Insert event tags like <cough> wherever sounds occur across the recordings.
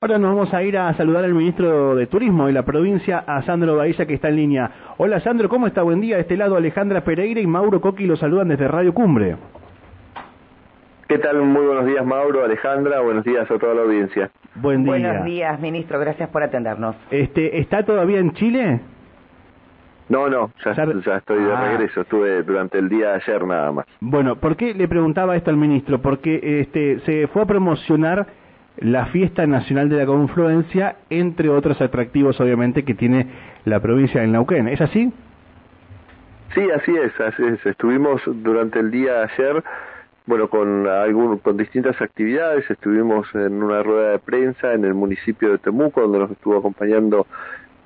Ahora nos vamos a ir a saludar al ministro de Turismo de la provincia, a Sandro Bahía, que está en línea. Hola Sandro, ¿cómo está? Buen día. De este lado Alejandra Pereira y Mauro Coqui lo saludan desde Radio Cumbre. ¿Qué tal? Muy buenos días Mauro, Alejandra, buenos días a toda la audiencia. Buen día. Buenos días, ministro, gracias por atendernos. Este, ¿Está todavía en Chile? No, no, ya, ya estoy de Ah. regreso, estuve durante el día de ayer nada más. Bueno, ¿por qué le preguntaba esto al ministro? Porque este, se fue a promocionar la fiesta nacional de la confluencia, entre otros atractivos obviamente que tiene la provincia de Neuquén. ¿Es así? Sí, así es, así es. Estuvimos durante el día ayer, bueno, con algún, con distintas actividades. Estuvimos en una rueda de prensa en el municipio de Temuco, donde nos estuvo acompañando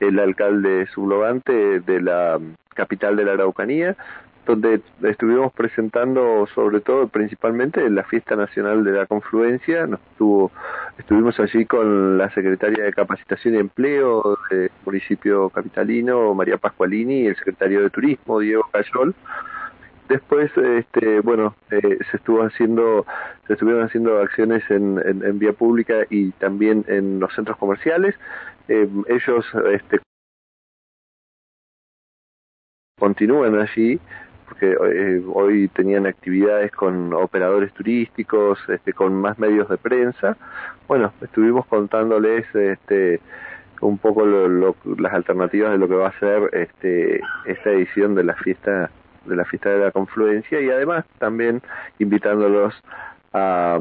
el alcalde sublogante de la capital de la Araucanía, donde estuvimos presentando sobre todo, principalmente, la fiesta nacional de la confluencia. Nos estuvo, estuvimos allí con la secretaria de Capacitación y Empleo del municipio capitalino, María Pascualini, y el secretario de Turismo, Diego Cayol. Después, este, bueno, eh, se estuvo haciendo, se estuvieron haciendo acciones en, en, vía pública y también en los centros comerciales. Eh, ellos, este, continúan allí porque eh, hoy tenían actividades con operadores turísticos, este, con más medios de prensa. Bueno, estuvimos contándoles este, un poco lo, las alternativas de lo que va a ser este, esta edición de la fiesta de la fiesta de la confluencia y además también invitándolos a,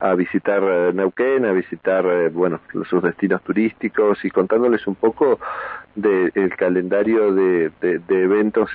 a visitar Neuquén, a visitar eh, bueno sus destinos turísticos y contándoles un poco del de, calendario de, de, eventos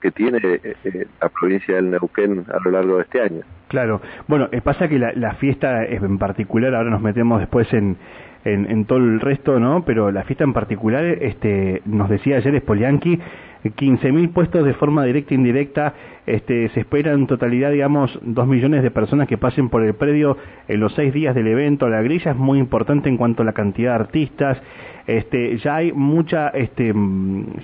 que tiene eh, la provincia del Neuquén a lo largo de este año. Claro, bueno, eh, pasa que la, la fiesta en particular, ahora nos metemos después en, en, en, todo el resto, ¿no? Pero la fiesta en particular, este, nos decía ayer Spolianki, 15.000 puestos de forma directa e indirecta, este, se espera en totalidad, digamos, 2 millones de personas que pasen por el predio en los seis días del evento. La grilla es muy importante en cuanto a la cantidad de artistas. Este, ya hay mucha este,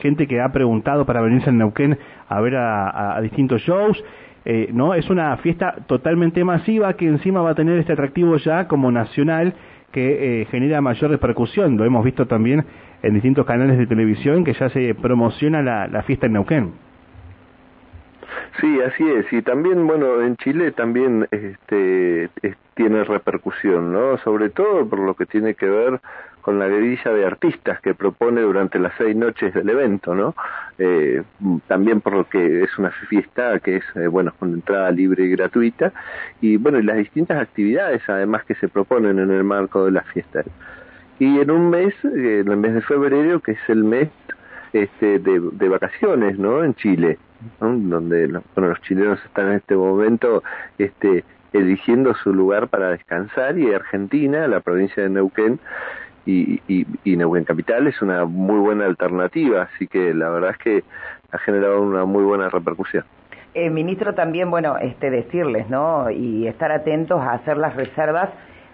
gente que ha preguntado para venirse en Neuquén a ver a, a, a distintos shows. Eh, no es una fiesta totalmente masiva que encima va a tener este atractivo ya como nacional que eh, genera mayor repercusión. Lo hemos visto también en distintos canales de televisión que ya se promociona la, la fiesta en Neuquén. Sí, así es. Y también, bueno, en Chile también este, es, tiene repercusión, ¿no? Sobre todo por lo que tiene que ver con la grilla de artistas que propone durante las seis noches del evento, ¿no? Eh, también por lo que es una fiesta que es, eh, bueno, con entrada libre y gratuita, y bueno, y las distintas actividades además que se proponen en el marco de la fiesta. Y en un mes, eh, en el mes de febrero, que es el mes este, de, de vacaciones, ¿no? En Chile, ¿no? donde bueno, los chilenos están en este momento este, eligiendo su lugar para descansar y Argentina, la provincia de Neuquén, y, y, y Neuquén Capital es una muy buena alternativa, así que la verdad es que ha generado una muy buena repercusión. Eh, ministro, también, bueno, este, decirles, ¿no? Y estar atentos a hacer las reservas,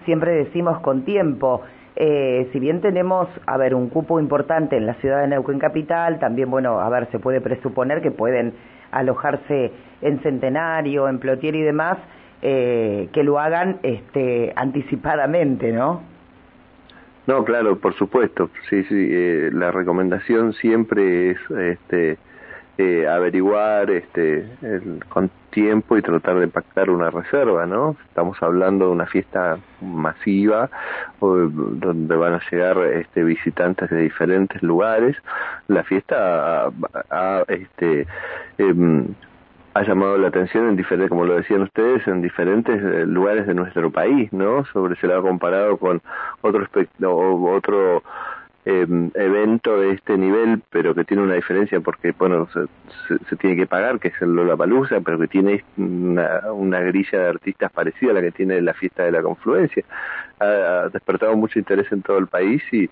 siempre decimos con tiempo. Eh, si bien tenemos, a ver, un cupo importante en la ciudad de Neuquén Capital, también, bueno, a ver, se puede presuponer que pueden alojarse en Centenario, en Plotier y demás, eh, que lo hagan este, <laughs> anticipadamente, ¿no? No, claro, por supuesto. Sí, sí. Eh, la recomendación siempre es este, eh, averiguar este, el, con tiempo y tratar de pactar una reserva, ¿no? Estamos hablando de una fiesta masiva donde van a llegar este, visitantes de diferentes lugares. La fiesta ha, ha este, eh, ha llamado la atención en diferentes, como lo decían ustedes, en diferentes eh, lugares de nuestro país, ¿no? Sobre se lo ha comparado con otro otro eh, evento de este nivel, pero que tiene una diferencia porque, bueno, se, se, se tiene que pagar, que es el Lollapalooza, pero que tiene una, una, grilla de artistas parecida a la que tiene la fiesta de la confluencia. Ha, ha despertado mucho interés en todo el país y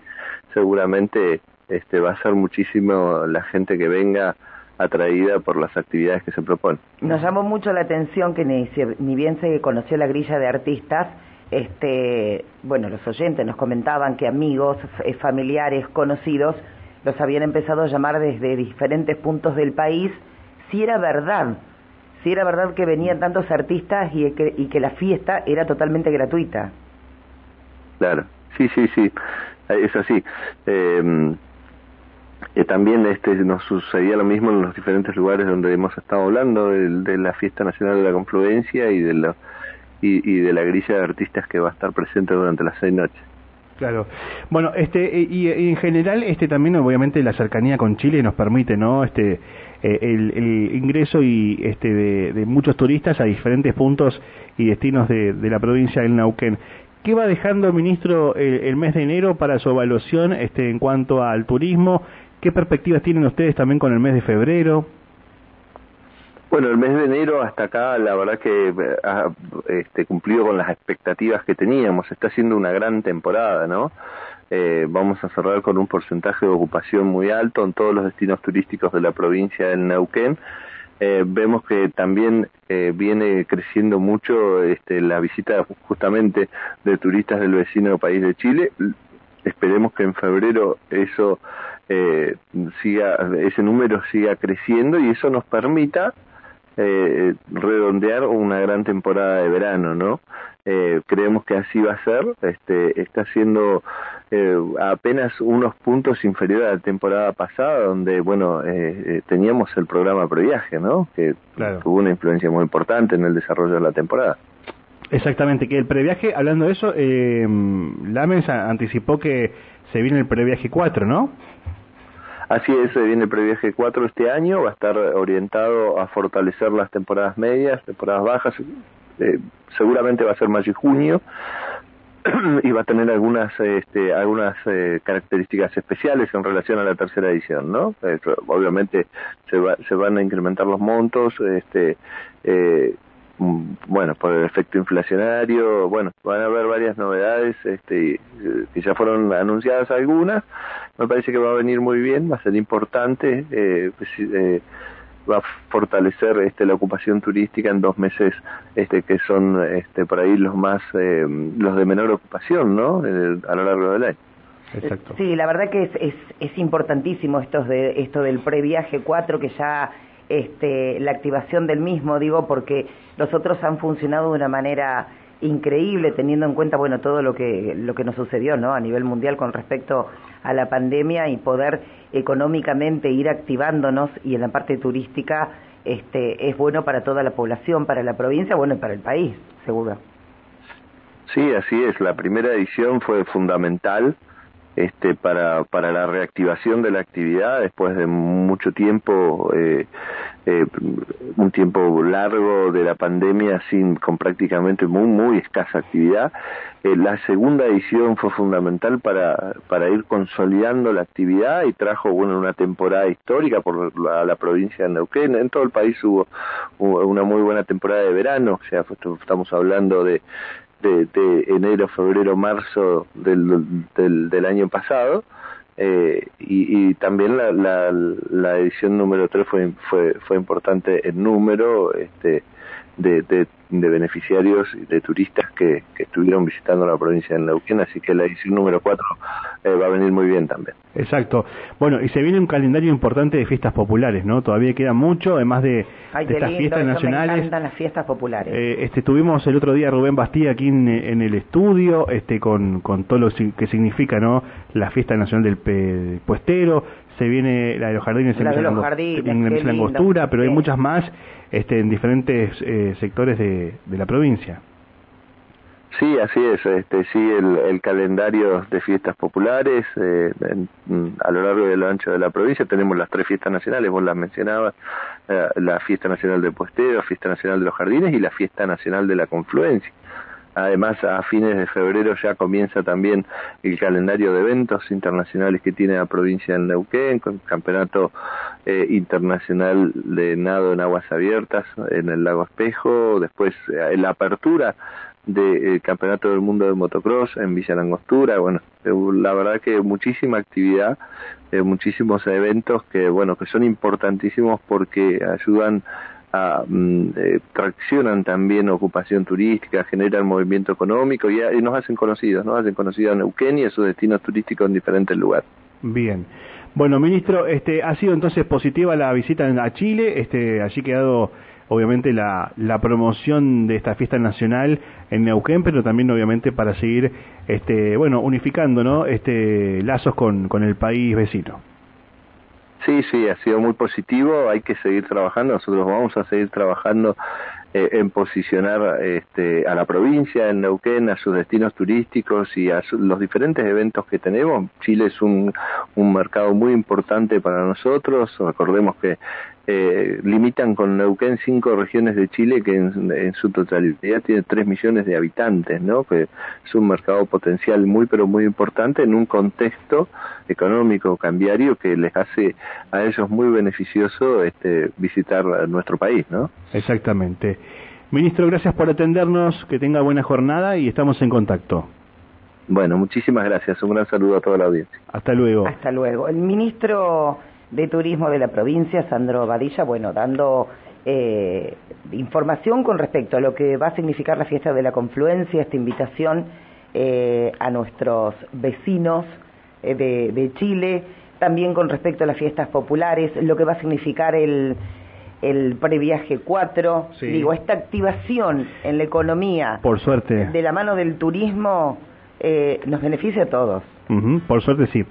seguramente este va a ser muchísimo la gente que venga atraída por las actividades que se proponen. Nos llamó mucho la atención que ni, ni bien se conoció la grilla de artistas, este, bueno, los oyentes nos comentaban que amigos, familiares, conocidos, los habían empezado a llamar desde diferentes puntos del país, si era verdad, si era verdad que venían tantos artistas y que, y que la fiesta era totalmente gratuita. Claro, sí, sí, sí, es así. Eh, eh, también este nos sucedía lo mismo en los diferentes lugares donde hemos estado hablando de, la fiesta nacional de la confluencia y de la y, de la grilla de artistas que va a estar presente durante las seis noches Claro. Bueno, este y, en general este también obviamente la cercanía con Chile nos permite, ¿no? Este eh, el, ingreso y este de, muchos turistas a diferentes puntos y destinos de, de la provincia del Nauquén. ¿Qué va dejando, ministro, el, el, mes de enero para su evaluación este, en cuanto al turismo ¿Qué perspectivas tienen ustedes también con el mes de febrero? Bueno, el mes de enero hasta acá, la verdad que eh, ha este, cumplido con las expectativas que teníamos. Está siendo una gran temporada, ¿no? Eh, vamos a cerrar con un porcentaje de ocupación muy alto en todos los destinos turísticos de la provincia del Neuquén. Eh, vemos que también viene creciendo mucho este, la visita justamente de turistas del vecino país de Chile. Esperemos que en febrero eso eh, siga, ese número siga creciendo y eso nos permita eh, redondear una gran temporada de verano, ¿no? Eh, creemos que así va a ser, este, está siendo eh, apenas unos puntos inferior a la temporada pasada, donde, bueno, eh, teníamos el programa previaje, ¿no? Que tuvo una influencia muy importante en el desarrollo de la temporada. Exactamente, que el previaje, hablando de eso, eh, Lamens anticipó que se viene el previaje 4, ¿no? Así es, viene el previaje 4 este año, va a estar orientado a fortalecer las temporadas medias, temporadas bajas, eh, seguramente va a ser mayo y junio, <clears throat> y va a tener algunas este, algunas eh, características especiales en relación a la tercera edición, ¿no? obviamente se, va, se van a incrementar los montos, este, eh, bueno, por el efecto inflacionario, bueno, van a haber varias novedades este, eh, que ya fueron anunciadas algunas, me parece que va a venir muy bien, va a ser importante, eh, pues, eh, va a fortalecer este, la ocupación turística en dos meses este, que son este, por ahí los más, los de menor ocupación, ¿no? a lo largo del año. Exacto. Sí, la verdad que es, es, es importantísimo esto, de, esto del previaje 4 que ya este, la activación del mismo, digo, porque los otros han funcionado de una manera increíble teniendo en cuenta bueno todo lo que lo que nos sucedió no a nivel mundial con respecto a la pandemia y poder económicamente ir activándonos y en la parte turística este es bueno para toda la población para la provincia bueno y para el país seguro. Sí así es. La primera edición fue fundamental este, para, para la reactivación de la actividad. Después de mucho tiempo, eh, eh, un tiempo largo de la pandemia sin con prácticamente muy muy escasa actividad. Eh, la segunda edición fue fundamental para, para ir consolidando la actividad y trajo bueno una temporada histórica por la, la provincia de Neuquén. En todo el país hubo, hubo una muy buena temporada de verano, o sea, estamos hablando de de, enero, febrero, marzo del, del, año pasado. Eh, y, también la, la, la, edición número 3 fue, fue, fue importante en número este, de, de, de beneficiarios y de turistas que, que, estuvieron visitando la provincia de Neuquén, así que la edición número 4 eh, va a venir muy bien también. Exacto. Bueno, y se viene un calendario importante de fiestas populares, ¿no? Todavía queda mucho, además de, estas fiestas nacionales. Me las fiestas populares. Eh, este, tuvimos el otro día Rubén Bastía aquí en, en, el estudio, este, con, con todo lo que significa, ¿no? La fiesta nacional del puestero, se viene la de los jardines en, la Angostura, pero hay muchas más este, en diferentes eh, sectores de, de, la provincia. Sí, así es. Este, sí, el, calendario de fiestas populares eh, a lo largo y lo ancho de la provincia tenemos las tres fiestas nacionales. Vos las mencionabas: eh, la fiesta nacional de Puestero, fiesta nacional de los Jardines y la fiesta nacional de la Confluencia. Además, a fines de febrero ya comienza también el calendario de eventos internacionales que tiene la provincia de Neuquén, con el Campeonato eh, Internacional de Nado en Aguas Abiertas en el Lago Espejo, después eh, la apertura del Campeonato del Mundo de Motocross en Villa Langostura, bueno, eh, la verdad que muchísima actividad, muchísimos eventos que, bueno, que son importantísimos porque ayudan a, mm, eh, traccionan también ocupación turística, generan movimiento económico y, nos hacen conocidos, nos hacen conocidos a Neuquén y a sus destinos turísticos en diferentes lugares. Bien. Bueno, ministro, este, ha sido entonces positiva la visita a Chile, este, allí quedado obviamente la, la promoción de esta fiesta nacional en Neuquén, pero también obviamente para seguir, este, bueno, unificando, ¿no? Este, lazos con, con el país vecino. Sí, sí, ha sido muy positivo, hay que seguir trabajando, nosotros vamos a seguir trabajando en posicionar este, a la provincia, en Neuquén, a sus destinos turísticos y a los diferentes eventos que tenemos. Chile es un, un mercado muy importante para nosotros, recordemos que eh, limitan con Neuquén cinco regiones de Chile que en, su totalidad tiene tres millones de habitantes, ¿no? Que es un mercado potencial muy pero muy importante en un contexto económico cambiario que les hace a ellos muy beneficioso este, visitar nuestro país, ¿no? Exactamente. Ministro, gracias por atendernos, que tenga buena jornada y estamos en contacto. Bueno, muchísimas gracias. Un gran saludo a toda la audiencia. Hasta luego. Hasta luego. El ministro de Turismo de la provincia, Sandro Badilla, bueno, dando eh, información con respecto a lo que va a significar la fiesta de la confluencia, esta invitación eh, a nuestros vecinos eh, de, Chile, también con respecto a las fiestas populares, lo que va a significar el, el previaje 4, digo, esta activación en la economía, por suerte, de la mano del turismo, nos beneficia a todos. por suerte sí.